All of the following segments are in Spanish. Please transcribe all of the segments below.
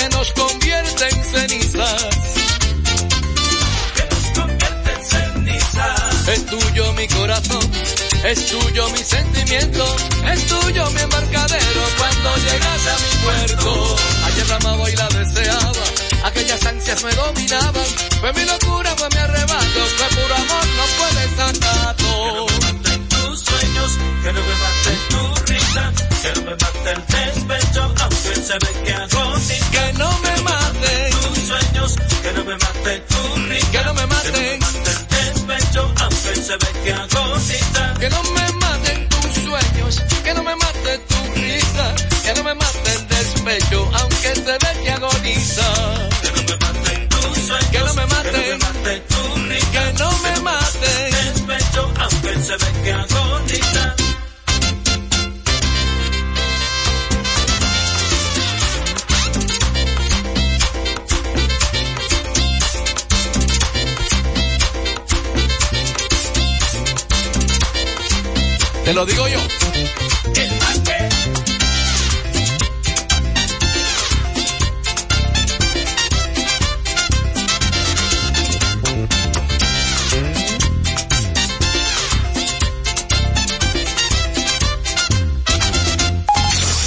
que nos convierte en cenizas. Que nos convierte en cenizas. Es tuyo mi corazón, es tuyo mi sentimiento, es tuyo mi embarcadero cuando llegas a mi puerto. Ayer la amaba y la deseaba, aquellas ansias me dominaban, fue mi locura, fue mi arrebato, fue puro amor, no puedes sacarlo. Que no me maten tus sueños, que no me maten tu risa, que no me mate el despecho, aunque se ve que agoniza. Que no me maten tus sueños, que no me mate tu risa, que no me maten, que no me mate el despecho, aunque se ve que agoniza. Que no me maten tus sueños, que no me mate tu risa, que no me mate el despecho, aunque se ve que agoniza. Que no me maten tus sueños, que no me maten, que no me mate tu risa, que no me maten el despecho, aunque se ve que agoniza. Te lo digo yo.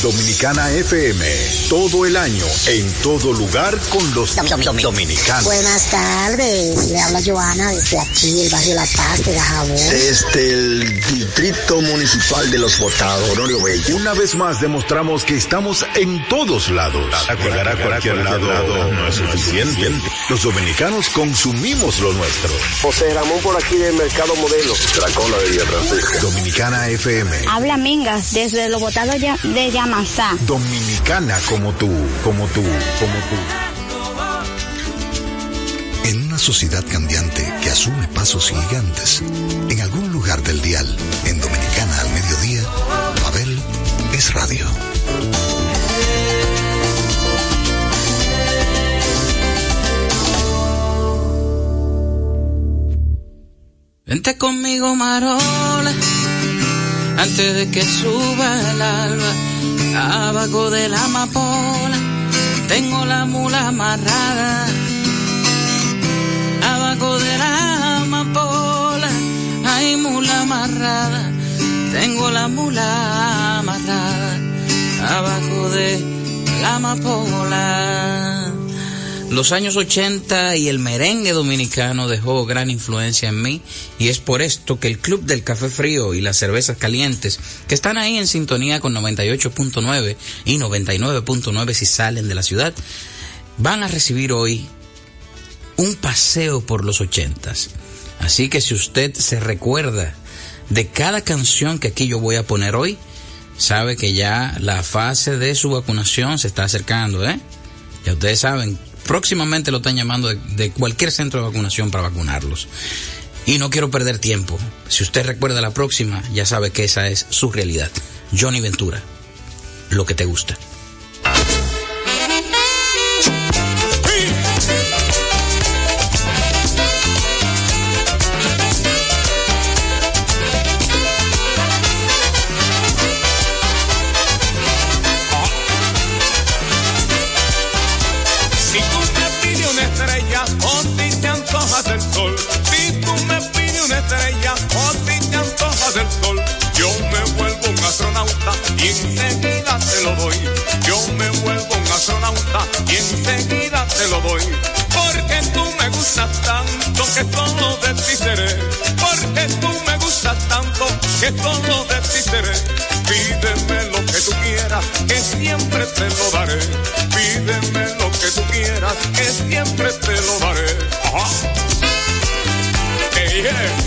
Dominicana FM, todo el año, en todo lugar con los dominicanos. Buenas tardes, le habla Joana desde aquí, el barrio La Paz de Gajabón. Desde el Distrito Municipal de Los Botados, Honorio Bello. Una vez más demostramos que estamos en todos lados. Llegar a cualquier lado no es suficiente. Los dominicanos consumimos lo nuestro. José Ramón por aquí del Mercado Modelo. Dracola de Villa Francisca. Dominicana FM. Habla Mingas desde Los Botados de Llama Dominicana como tú, como tú, como tú. En una sociedad cambiante que asume pasos gigantes, en algún lugar del dial, en Dominicana al mediodía, Babel es radio. Vente conmigo, Marola, antes de que suba el alba Abajo de la amapola tengo la mula amarrada. Abajo de la amapola hay mula amarrada. Tengo la mula amarrada. Abajo de la amapola. Los años 80 y el merengue dominicano dejó gran influencia en mí y es por esto que el Club del Café Frío y las Cervezas Calientes, que están ahí en sintonía con 98.9 y 99.9 si salen de la ciudad, van a recibir hoy un paseo por los 80 Así que si usted se recuerda de cada canción que aquí yo voy a poner hoy, sabe que ya la fase de su vacunación se está acercando, ¿eh? Ya ustedes saben, próximamente lo están llamando de, cualquier centro de vacunación para vacunarlos. Y no quiero perder tiempo. Si usted recuerda la próxima, ya sabe que esa es su realidad. Johnny Ventura, lo que te gusta. Y enseguida te lo doy. Yo me vuelvo un astronauta y enseguida te lo doy. Porque tú me gustas tanto que todo de ti seré. Porque tú me gustas tanto que todo de ti seré. Pídeme lo que tú quieras, que siempre te lo daré. Pídeme lo que tú quieras, que siempre te lo daré. Ajá. Hey, Que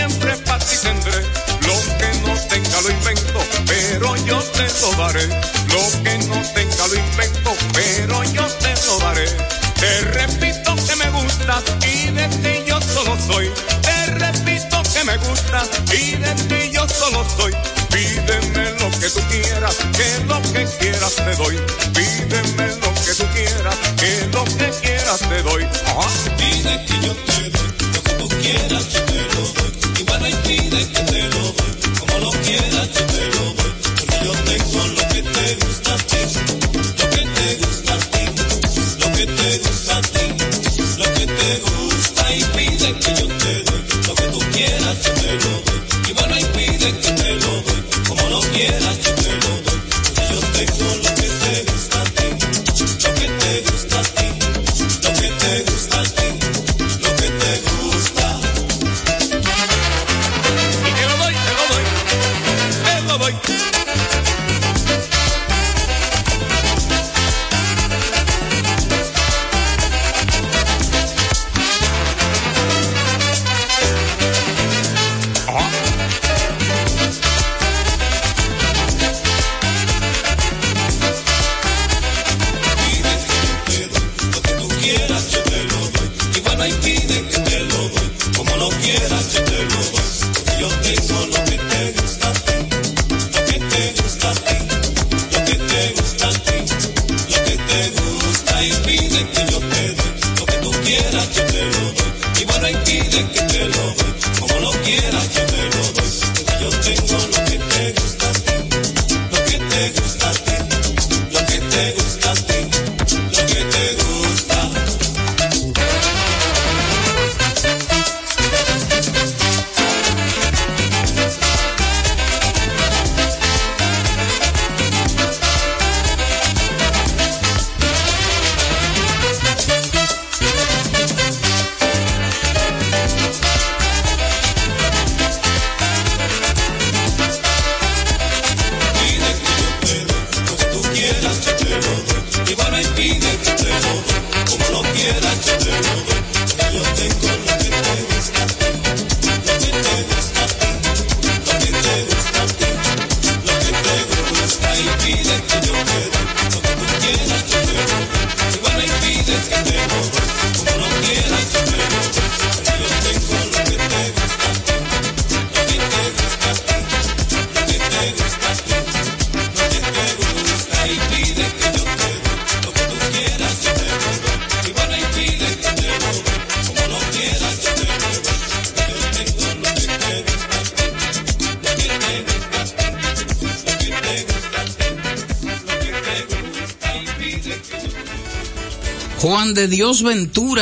siempre para ti tendré. Lo que no tenga lo invento, pero yo te lo daré. Lo que no tenga lo invento, pero yo te lo daré. Te repito que me gustas y de ti yo solo soy. Te repito que me gustas y de ti yo solo soy. Pídeme quieras, que lo que quieras te doy. Pídeme lo que tú quieras, que lo que quieras te doy. Pide que yo te doy, lo que tú quieras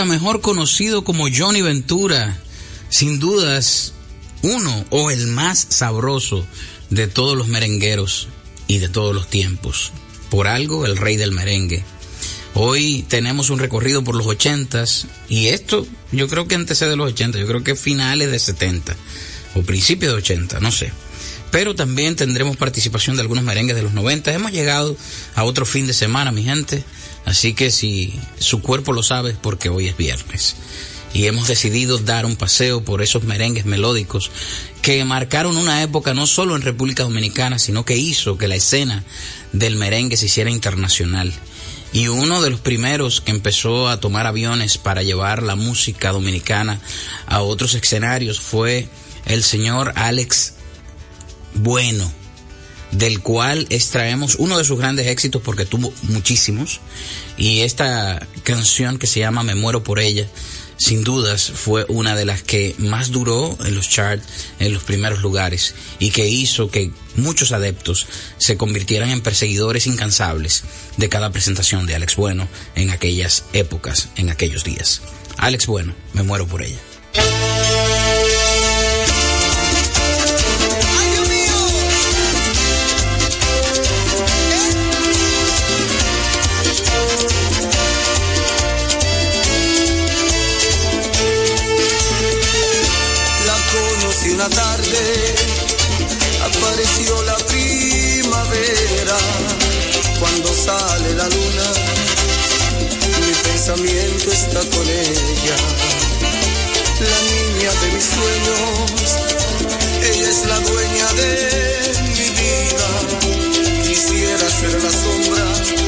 Mejor conocido como Johnny Ventura, sin dudas uno o el más sabroso de todos los merengueros y de todos los tiempos. Por algo, el rey del merengue. Hoy tenemos un recorrido por los ochentas y esto yo creo que antecede de los 80, yo creo que finales de 70 o principios de 80, no sé. Pero también tendremos participación de algunos merengues de los 90. Hemos llegado a otro fin de semana, mi gente. Así que si su cuerpo lo sabe es porque hoy es viernes. Y hemos decidido dar un paseo por esos merengues melódicos que marcaron una época no solo en República Dominicana, sino que hizo que la escena del merengue se hiciera internacional. Y uno de los primeros que empezó a tomar aviones para llevar la música dominicana a otros escenarios fue el señor Alex Bueno, del cual extraemos uno de sus grandes éxitos porque tuvo muchísimos. Y esta canción que se llama Me muero por ella, sin dudas fue una de las que más duró en los charts en los primeros lugares y que hizo que muchos adeptos se convirtieran en perseguidores incansables de cada presentación de Alex Bueno en aquellas épocas, en aquellos días. Alex Bueno, me muero por ella. Pensamiento está con ella, la niña de mis sueños, ella es la dueña de mi vida, quisiera ser la sombra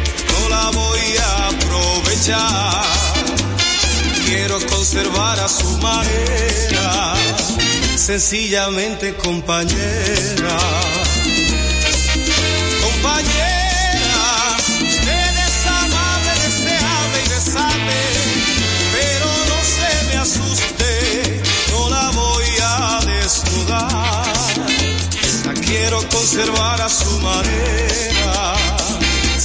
voy a aprovechar. Quiero conservar a su manera, sencillamente compañera. Compañera, usted es amable, deseable y besable, pero no se me asuste, no la voy a desnudar. Quiero conservar a su manera,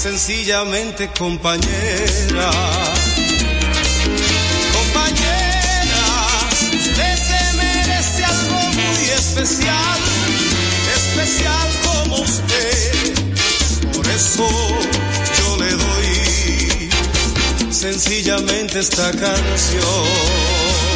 sencillamente compañera. Compañera, usted se merece algo muy especial, especial como usted. Por eso yo le doy sencillamente esta canción.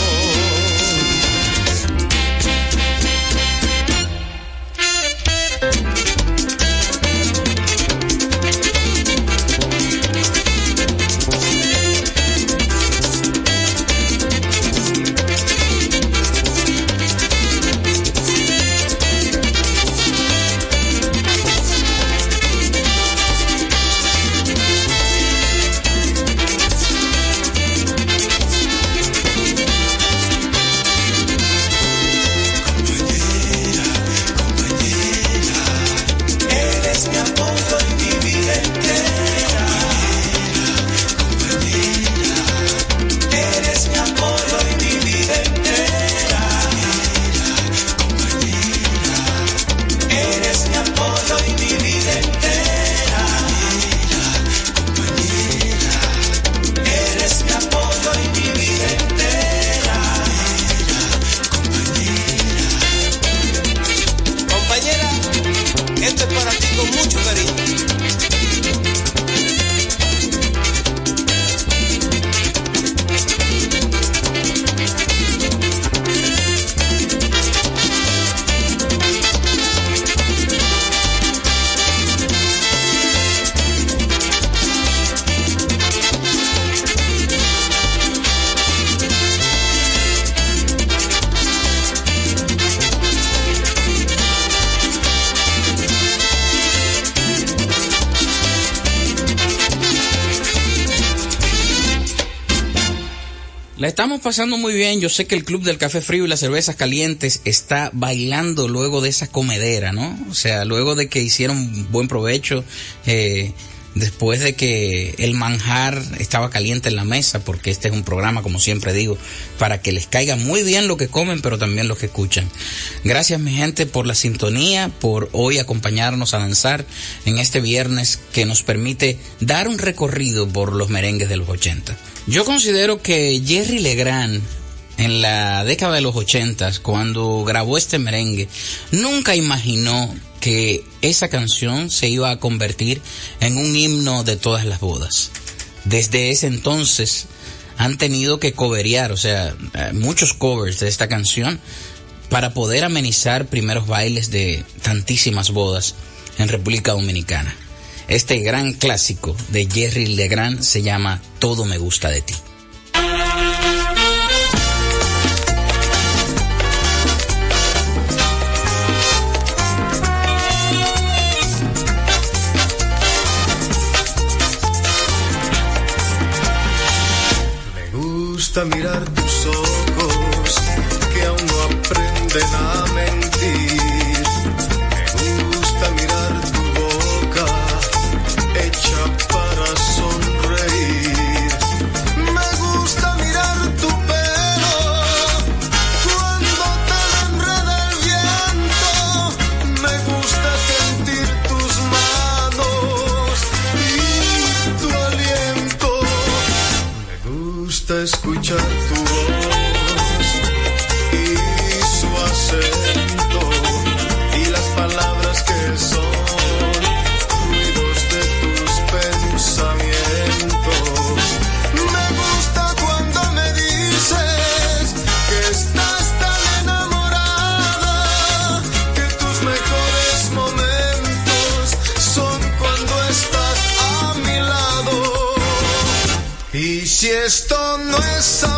La estamos pasando muy bien. Yo sé que el Club del Café Frío y las Cervezas Calientes está bailando luego de esa comedera, ¿no? O sea, luego de que hicieron buen provecho, eh, después de que el manjar estaba caliente en la mesa, porque este es un programa, como siempre digo, para que les caiga muy bien lo que comen, pero también lo que escuchan. Gracias, mi gente, por la sintonía, por hoy acompañarnos a danzar en este viernes que nos permite dar un recorrido por los merengues de los 80. Yo considero que Jerry Legrand en la década de los ochentas, cuando grabó este merengue, nunca imaginó que esa canción se iba a convertir en un himno de todas las bodas. Desde ese entonces han tenido que coverear, o sea, eh, muchos covers de esta canción para poder amenizar primeros bailes de tantísimas bodas en República Dominicana. Este gran clásico de Jerry Legrand se llama Todo me gusta de ti. Gusta mirar tus ojos que aún no aprenden a esto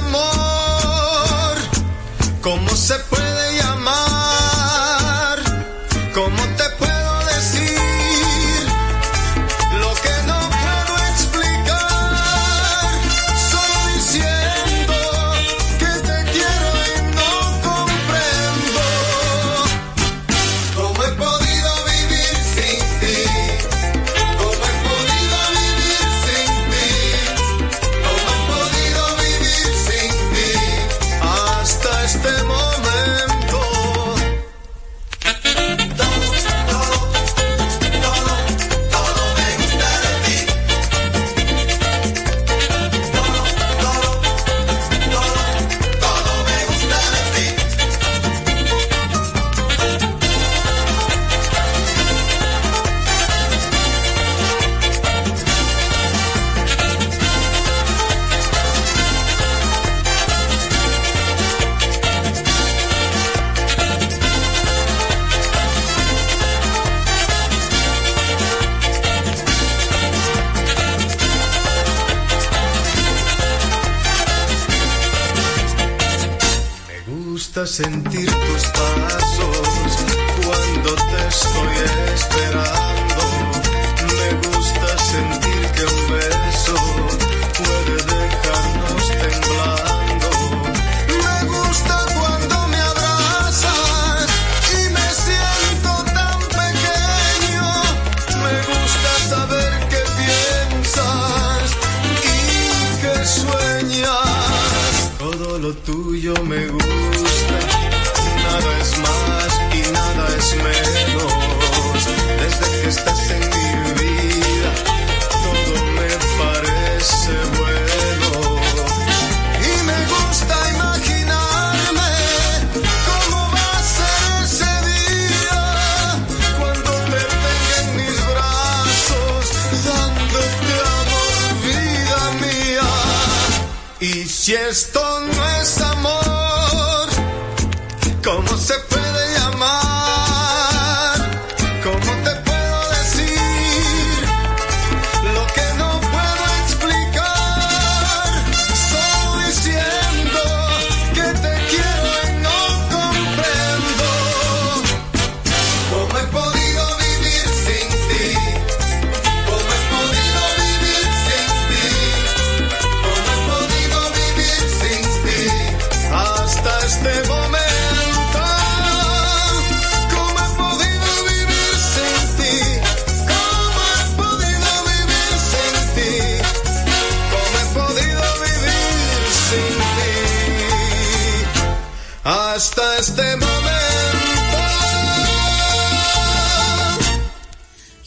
Lo tuyo me gusta. Nada es más y nada es menos. Desde que estás en mi vida, todo me parece bueno. Y me gusta imaginarme cómo va a ser ese día cuando te tenga en mis brazos, dándote amor, vida mía. Y si esto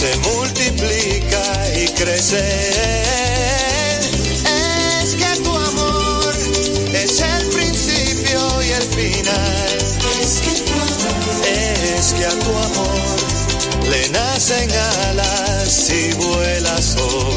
Se multiplica y crece. Es que tu amor es el principio y el final. Es que tu es que a tu amor le nacen alas y vuela sobre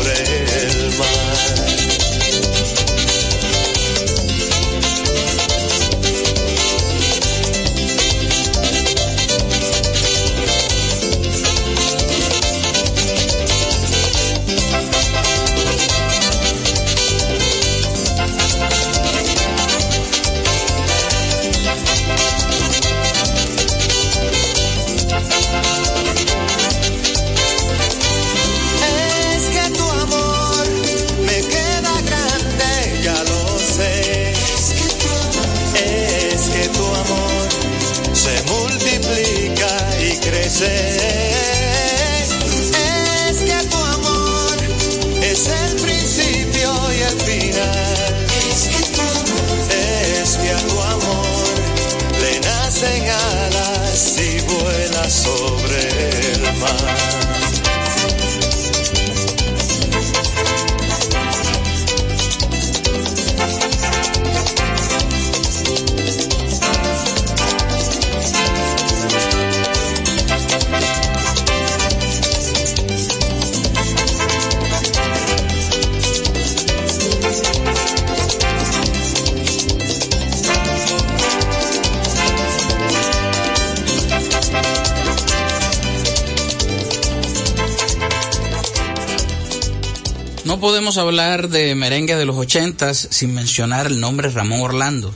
podemos hablar de merengue de los ochentas sin mencionar el nombre Ramón Orlando,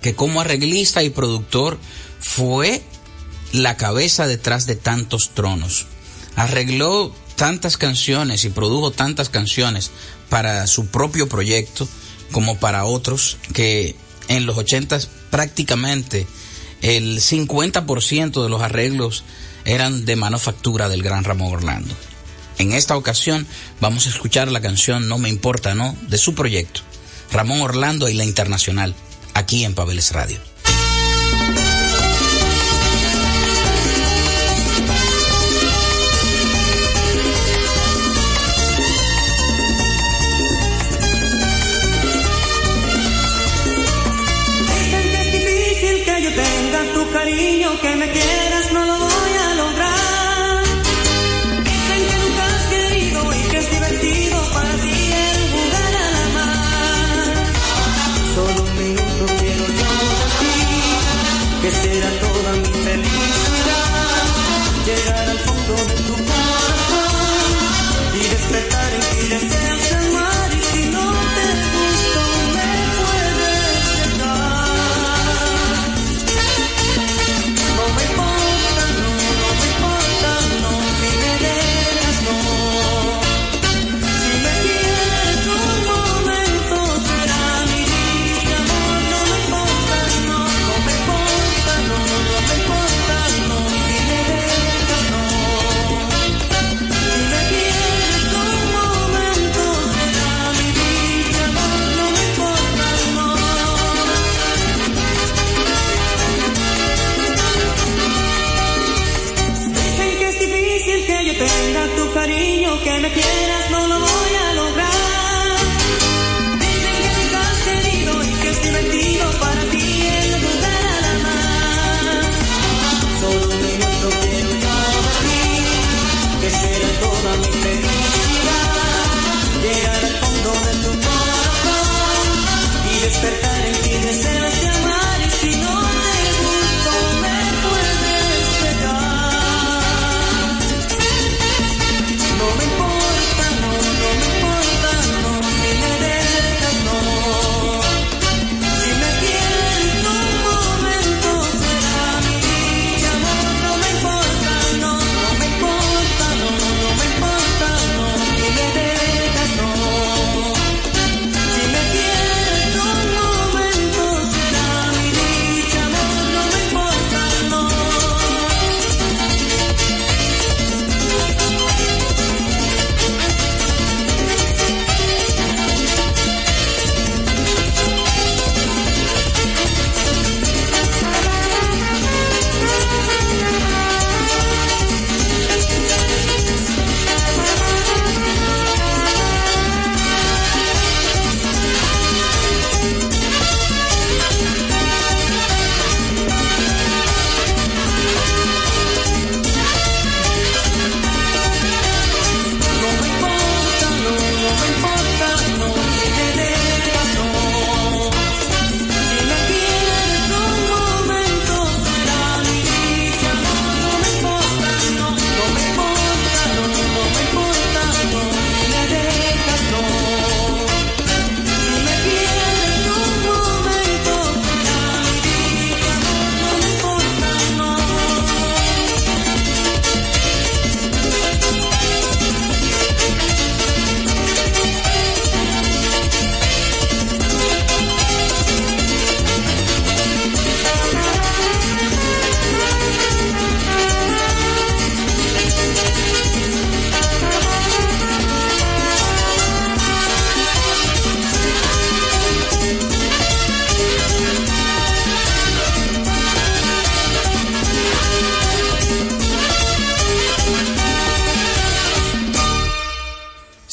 que como arreglista y productor fue la cabeza detrás de tantos tronos. Arregló tantas canciones y produjo tantas canciones para su propio proyecto como para otros que en los ochentas prácticamente el 50% de los arreglos eran de manufactura del gran Ramón Orlando. En esta ocasión vamos a escuchar la canción No me importa, ¿no? de su proyecto, Ramón Orlando y la Internacional, aquí en Pabeles Radio.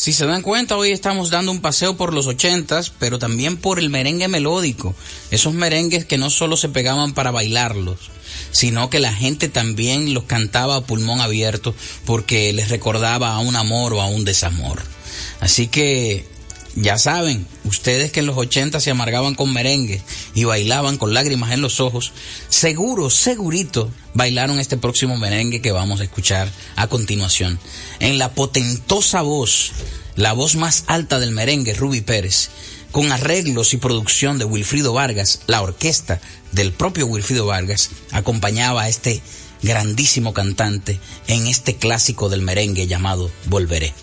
Si se dan cuenta, hoy estamos dando un paseo por los ochentas, pero también por el merengue melódico. Esos merengues que no solo se pegaban para bailarlos, sino que la gente también los cantaba a pulmón abierto porque les recordaba a un amor o a un desamor. Así que ya saben, ustedes que en los 80 se amargaban con merengue y bailaban con lágrimas en los ojos, seguro, segurito, bailaron este próximo merengue que vamos a escuchar a continuación. En la potentosa voz, la voz más alta del merengue, Ruby Pérez, con arreglos y producción de Wilfrido Vargas, la orquesta del propio Wilfrido Vargas acompañaba a este grandísimo cantante en este clásico del merengue llamado Volveré.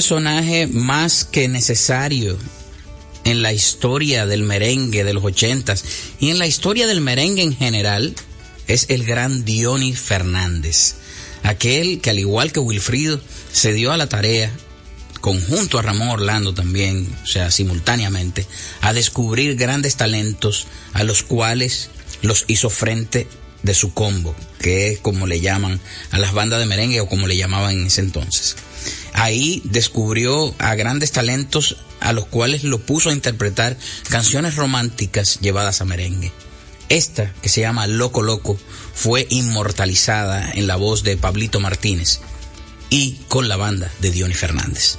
personaje más que necesario en la historia del merengue de los ochentas y en la historia del merengue en general es el gran Diony Fernández, aquel que al igual que Wilfrido se dio a la tarea conjunto a Ramón Orlando también, o sea, simultáneamente, a descubrir grandes talentos a los cuales los hizo frente de su combo, que es como le llaman a las bandas de merengue o como le llamaban en ese entonces. Ahí descubrió a grandes talentos a los cuales lo puso a interpretar canciones románticas llevadas a merengue. Esta, que se llama Loco Loco, fue inmortalizada en la voz de Pablito Martínez y con la banda de Diony Fernández.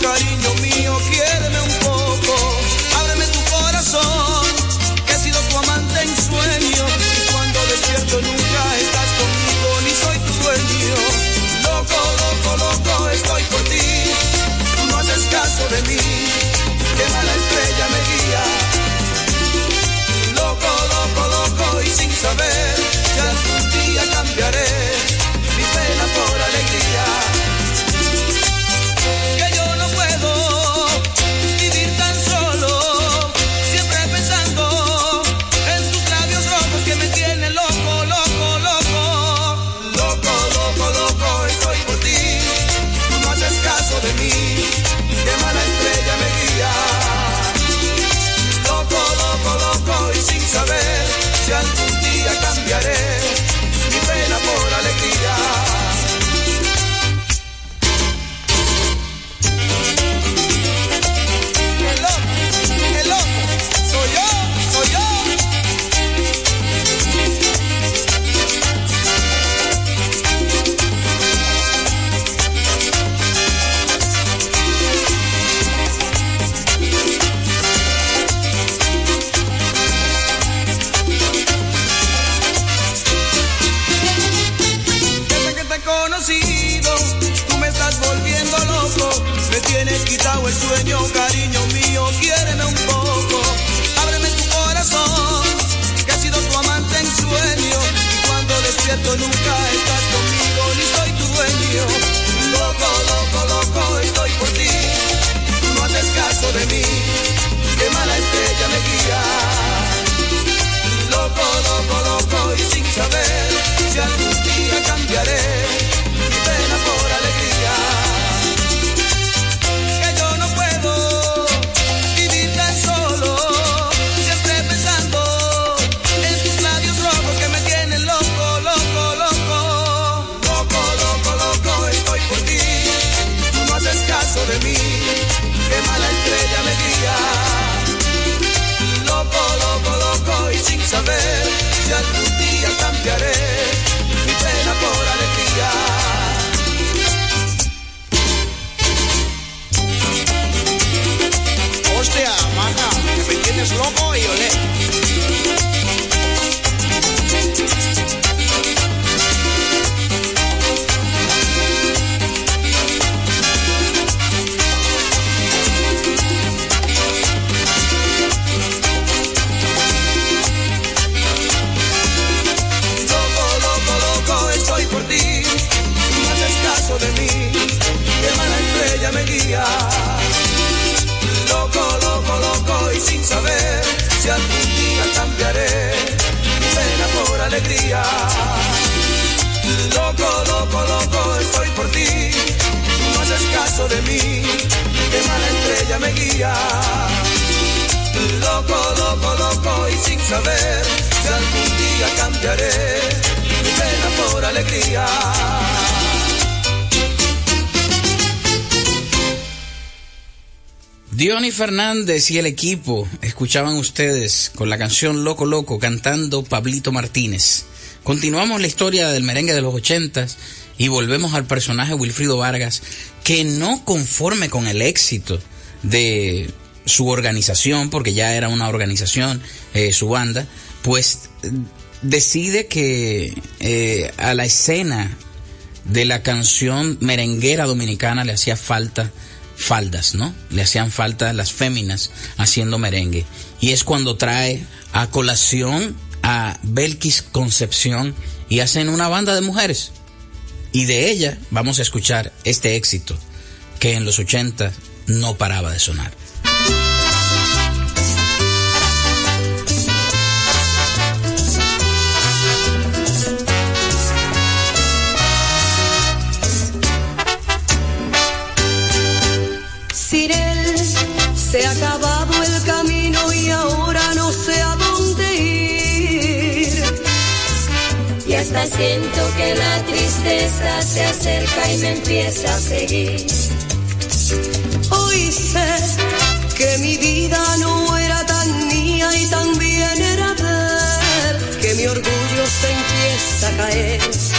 cariño. Fernández y el equipo escuchaban ustedes con la canción Loco Loco cantando Pablito Martínez. Continuamos la historia del merengue de los ochentas y volvemos al personaje Wilfrido Vargas, que no conforme con el éxito de su organización, porque ya era una organización, eh, su banda, pues eh, decide que eh, a la escena de la canción merenguera dominicana le hacía falta faldas, ¿no? Le hacían falta las féminas haciendo merengue. Y es cuando trae a colación a Belkis Concepción y hacen una banda de mujeres. Y de ella vamos a escuchar este éxito que en los 80 no paraba de sonar. Siento que la tristeza se acerca y me empieza a seguir. Hoy sé que mi vida no era tan mía y también era de él, que mi orgullo se empieza a caer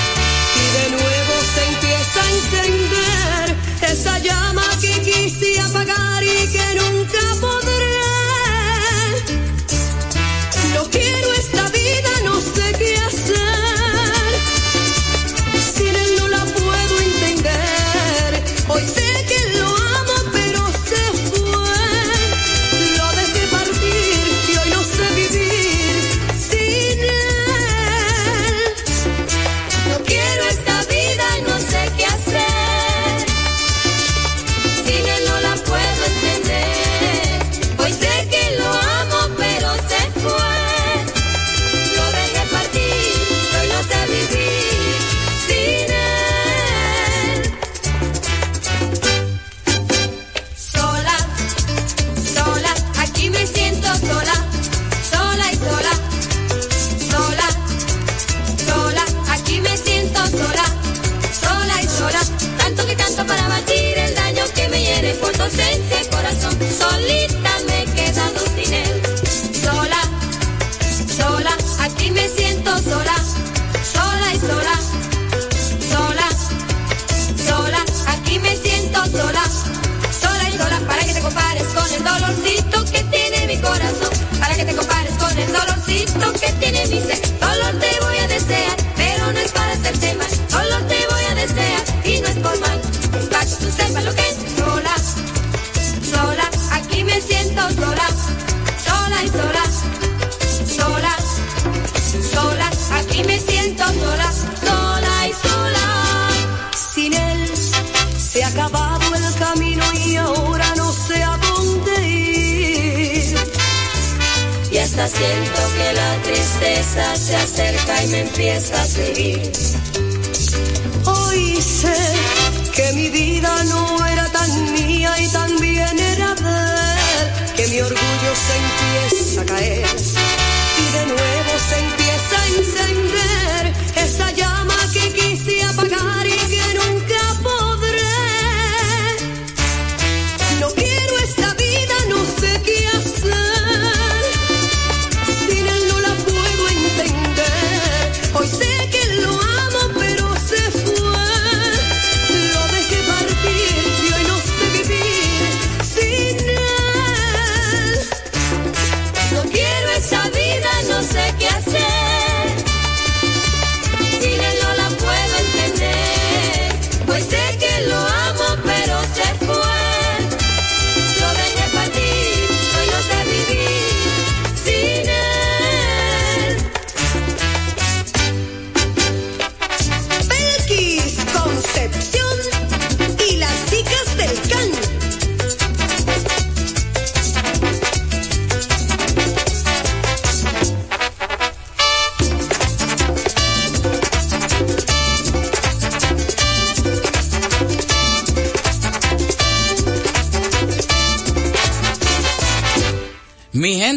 empieza a seguir.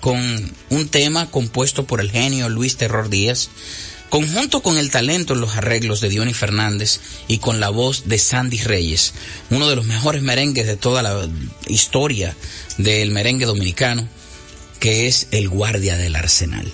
con un tema compuesto por el genio Luis Terror Díaz, conjunto con el talento en los arreglos de Diony Fernández y con la voz de Sandy Reyes, uno de los mejores merengues de toda la historia del merengue dominicano, que es El Guardia del Arsenal.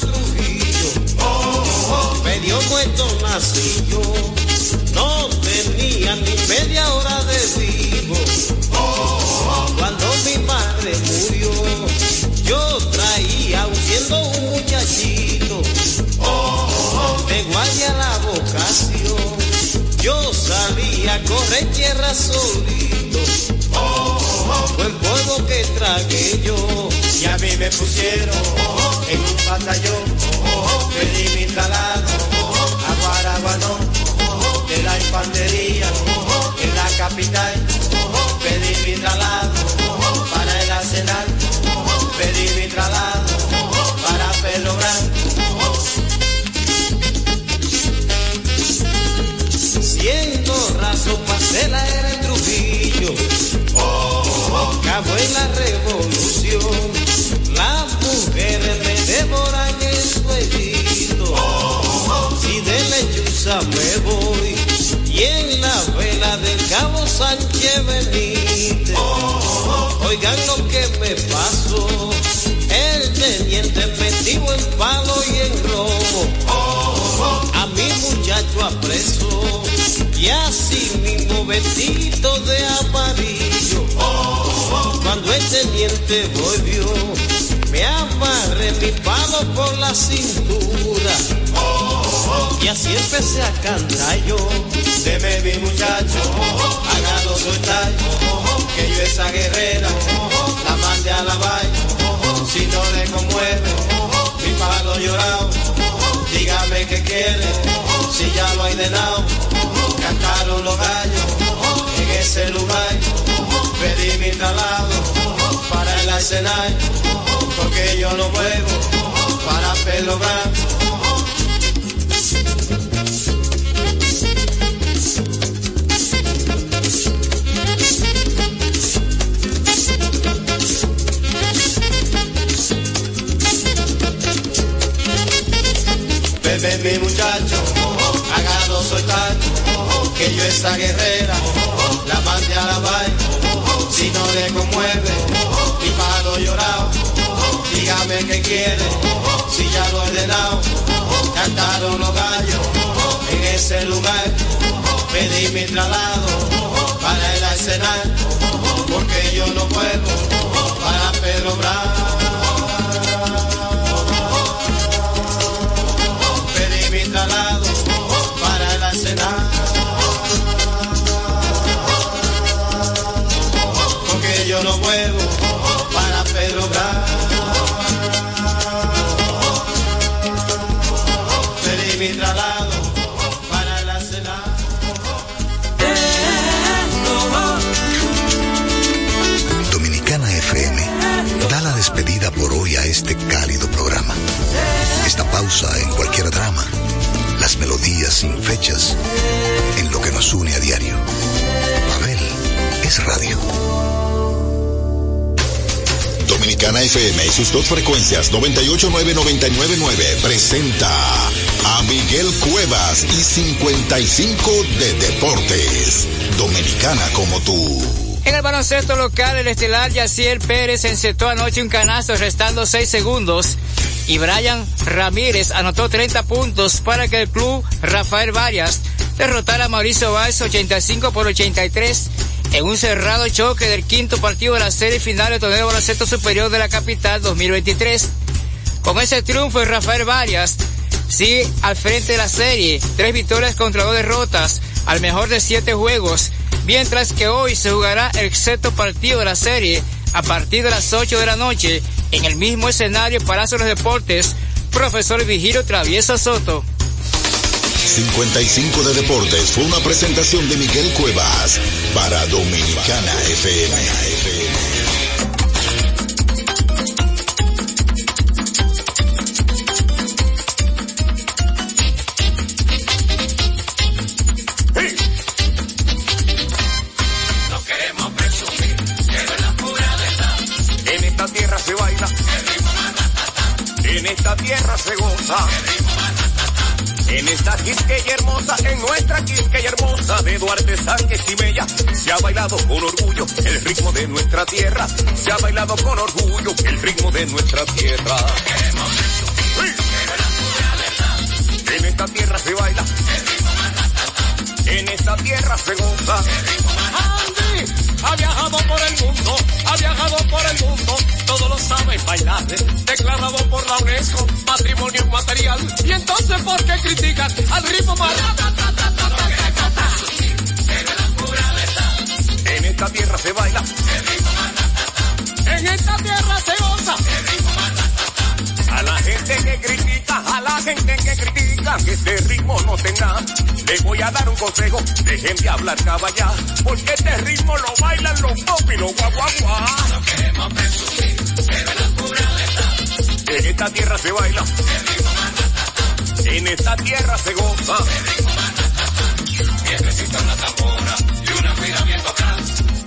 Trujillo. Medio muerto nací yo. No tenía ni media hora de vivo. Cuando mi madre murió, yo traía siendo un muchachito de guardia la vocación. Yo salía a correr tierra solito, fue el polvo que tragué yo. Y a mí me pusieron en un batallón, mi traslado a Guaraguanó, de la infantería oigan lo que me pasó, el teniente metido en palo y en robo, a mi muchacho apreso, y así mismo vestido de amarillo, cuando el teniente volvió, me amarré mi palo por la cintura, y así empecé a cantar yo, deme mi muchacho, hágalo soltar, que yo esa guerrera, la mande a la vaina, si no le conmueve, mi palo llorado, dígame qué quiere, si ya lo hay de lado, cantaron los gallos, en ese lugar, pedí mi traslado, para el arsenal, porque yo no vuelvo, para pelo mi muchacho, hágalo soltar, que yo esa guerrera, la mande a la vaina, si no le conmueve, mi palo llorado, dígame qué quiere, si ya lo he ordenado, cantaron los gallos, en ese lugar, pedí mi traslado, para el arsenal, porque yo no puedo, para Pedro Bravo. Sin fechas, en lo que nos une a diario. Pavel es radio. Dominicana Dominicana FM y sus dos frecuencias 989-999 presenta a Miguel Cuevas y 55 de Deportes. Dominicana como tú. En el baloncesto local, el estelar Yaciel Pérez encetó anoche un canasto restando 6 segundos y Brian Ramírez anotó 30 puntos para que el club Rafael Varias derrotara a Mauricio Valls 85 por 83 en un cerrado choque del quinto partido de la serie final del torneo baloncesto superior de la capital 2023. Con ese triunfo Rafael Varias, sigue al frente de la serie, tres victorias contra dos derrotas, al mejor de siete juegos, mientras que hoy se jugará el sexto partido de la serie a partir de las 8 de la noche en el mismo escenario Palacio de los Deportes, profesor Vigiro Travieso Soto. 55 de Deportes fue una presentación de Miguel Cuevas para Dominicana FM. En esta Quisqueya hermosa, en nuestra Quisqueya hermosa de Duarte, Sánchez y Mella, se ha bailado con orgullo el ritmo de nuestra tierra. Se ha bailado con orgullo el ritmo de nuestra tierra. En esta tierra se baila, esta tierra se goza. Andy ha viajado por el mundo, ha viajado por el mundo, todo lo sabe bailar, declarado por la UNESCO, patrimonio inmaterial. Y entonces, ¿por qué critican al ritmo más? En esta tierra se baila, en esta tierra se goza. A la gente que critica, a la gente que critica que este ritmo no tenga, les voy a dar un consejo, dejen de hablar caballá, porque este ritmo lo bailan los pop y los guaguaguá. No queremos presumir, pero la pura verdad. En esta tierra se baila, en esta tierra se goza. Necesito una tambora y una tocada.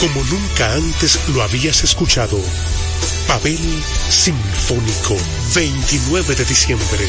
Como nunca antes lo habías escuchado. Pavel Sinfónico, 29 de diciembre,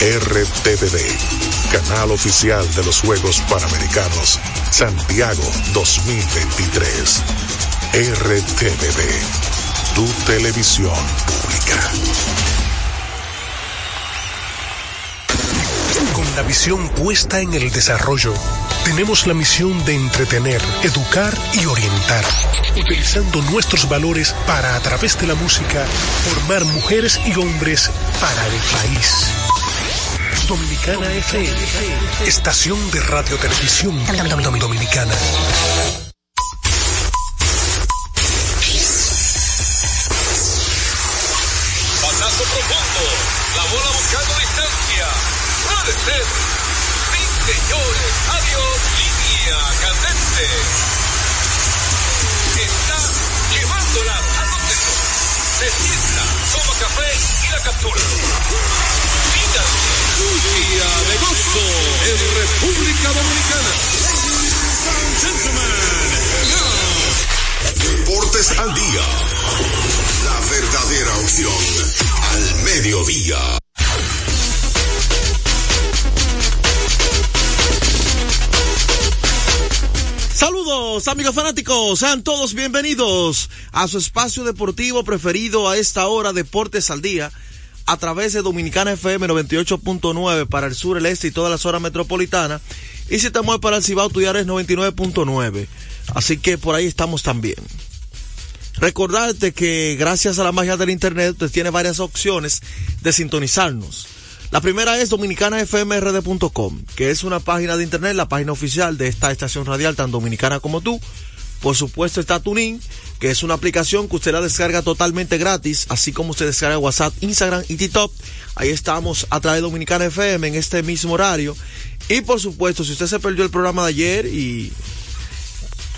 RTVD, canal oficial de los Juegos Panamericanos Santiago 2023. RTVD, tu televisión pública. Con la visión puesta en el desarrollo, tenemos la misión de entretener, educar y orientar, utilizando nuestros valores para, a través de la música, formar mujeres y hombres para el país. Dominicana FM, estación de radio televisión dominicana. Batazo profundo. La bola buscando distancia. Puede ser. Sí, señores. Adiós. Línea candente. Está llevándola a donde no. Se toma café y la captura. En República Dominicana. Deportes al día. La verdadera opción al mediodía. Saludos amigos fanáticos, sean todos bienvenidos a su espacio deportivo preferido a esta hora, Deportes al Día, a través de Dominicana FM 98.9 para el sur, el este y toda la zona metropolitana. Y si te mueves para el Cibao, tu es 99.9. Así que por ahí estamos también. Recordarte que gracias a la magia del internet, usted tiene varias opciones de sintonizarnos. La primera es dominicanafmrd.com, que es una página de internet, la página oficial de esta estación radial tan dominicana como tú. Por supuesto está Tunin, que es una aplicación que usted la descarga totalmente gratis, así como usted descarga WhatsApp, Instagram y TikTok. Ahí estamos a través de Dominicana FM en este mismo horario. Y por supuesto, si usted se perdió el programa de ayer y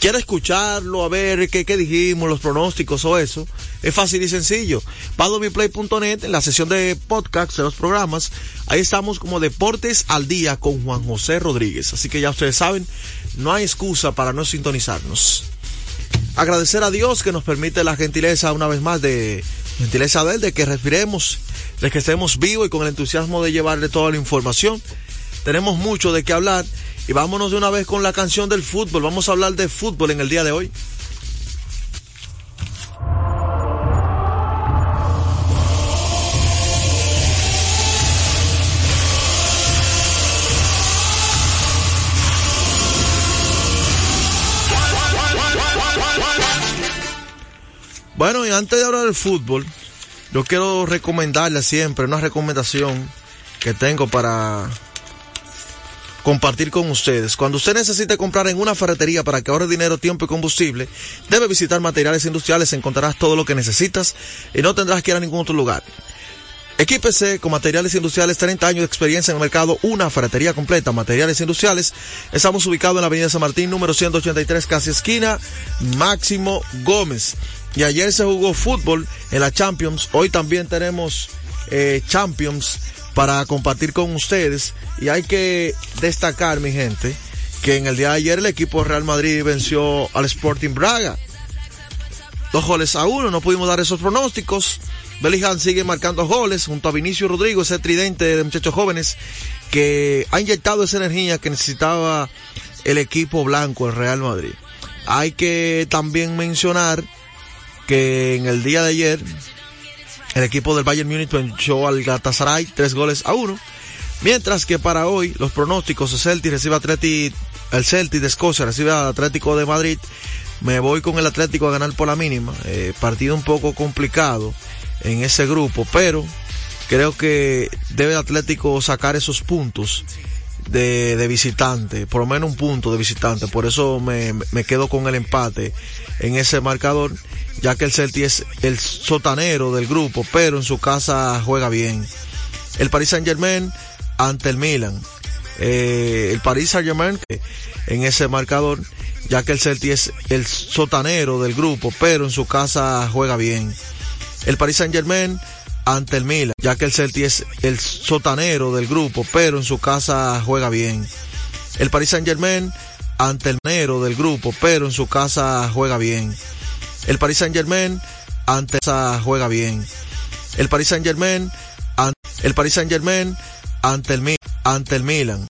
quiere escucharlo, a ver qué, dijimos, los pronósticos o eso, es fácil y sencillo. Va a domiplay.net en la sesión de podcast de los programas. Ahí estamos como Deportes al Día con Juan José Rodríguez. Así que ya ustedes saben, no hay excusa para no sintonizarnos. Agradecer a Dios que nos permite la gentileza una vez más de gentileza de él, de que respiremos, de que estemos vivos y con el entusiasmo de llevarle toda la información. Tenemos mucho de qué hablar y vámonos de una vez con la canción del fútbol. Vamos a hablar de fútbol en el día de hoy. Bueno, y antes de hablar del fútbol, yo quiero recomendarle siempre una recomendación que tengo para compartir con ustedes. Cuando usted necesite comprar en una ferretería para que ahorre dinero, tiempo y combustible, debe visitar materiales industriales, encontrarás todo lo que necesitas y no tendrás que ir a ningún otro lugar. Equípese con materiales industriales, 30 años de experiencia en el mercado, una ferretería completa, materiales industriales. Estamos ubicados en la avenida San Martín, número 183, casi esquina, Máximo Gómez. Y ayer se jugó fútbol en la Champions, hoy también tenemos eh, Champions para compartir con ustedes. Y hay que destacar, mi gente, que en el día de ayer el equipo Real Madrid venció al Sporting Braga. Dos goles a uno, no pudimos dar esos pronósticos. Bellingham sigue marcando goles junto a Vinicio Rodrigo, ese tridente de muchachos jóvenes que ha inyectado esa energía que necesitaba el equipo blanco, el Real Madrid. Hay que también mencionar que en el día de ayer el equipo del Bayern Múnich venció al Galatasaray tres goles a uno. Mientras que para hoy los pronósticos, el Celtic recibe Atleti, el Celtic de Escocia recibe al Atlético de Madrid. Me voy con el Atlético a ganar por la mínima. Eh, partido un poco complicado en ese grupo, pero creo que debe el Atlético sacar esos puntos de, de visitante, por lo menos un punto de visitante. Por eso me, me quedo con el empate en ese marcador, ya que el Celtic es el sotanero del grupo, pero en su casa juega bien. El Paris Saint Germain ante el Milan. Eh, el Paris Saint Germain en ese marcador, ya que el Celtic es el sotanero del grupo, pero en su casa juega bien. El Paris Saint Germain ante el Milan, ya que el Celtic es el sotanero del grupo, pero en su casa juega bien. El Paris Saint Germain ante el nero del grupo, pero en su casa juega bien. El Paris Saint Germain ante casa juega bien. El Paris Saint Germain ante el Paris Saint Germain ante el ante el Milan.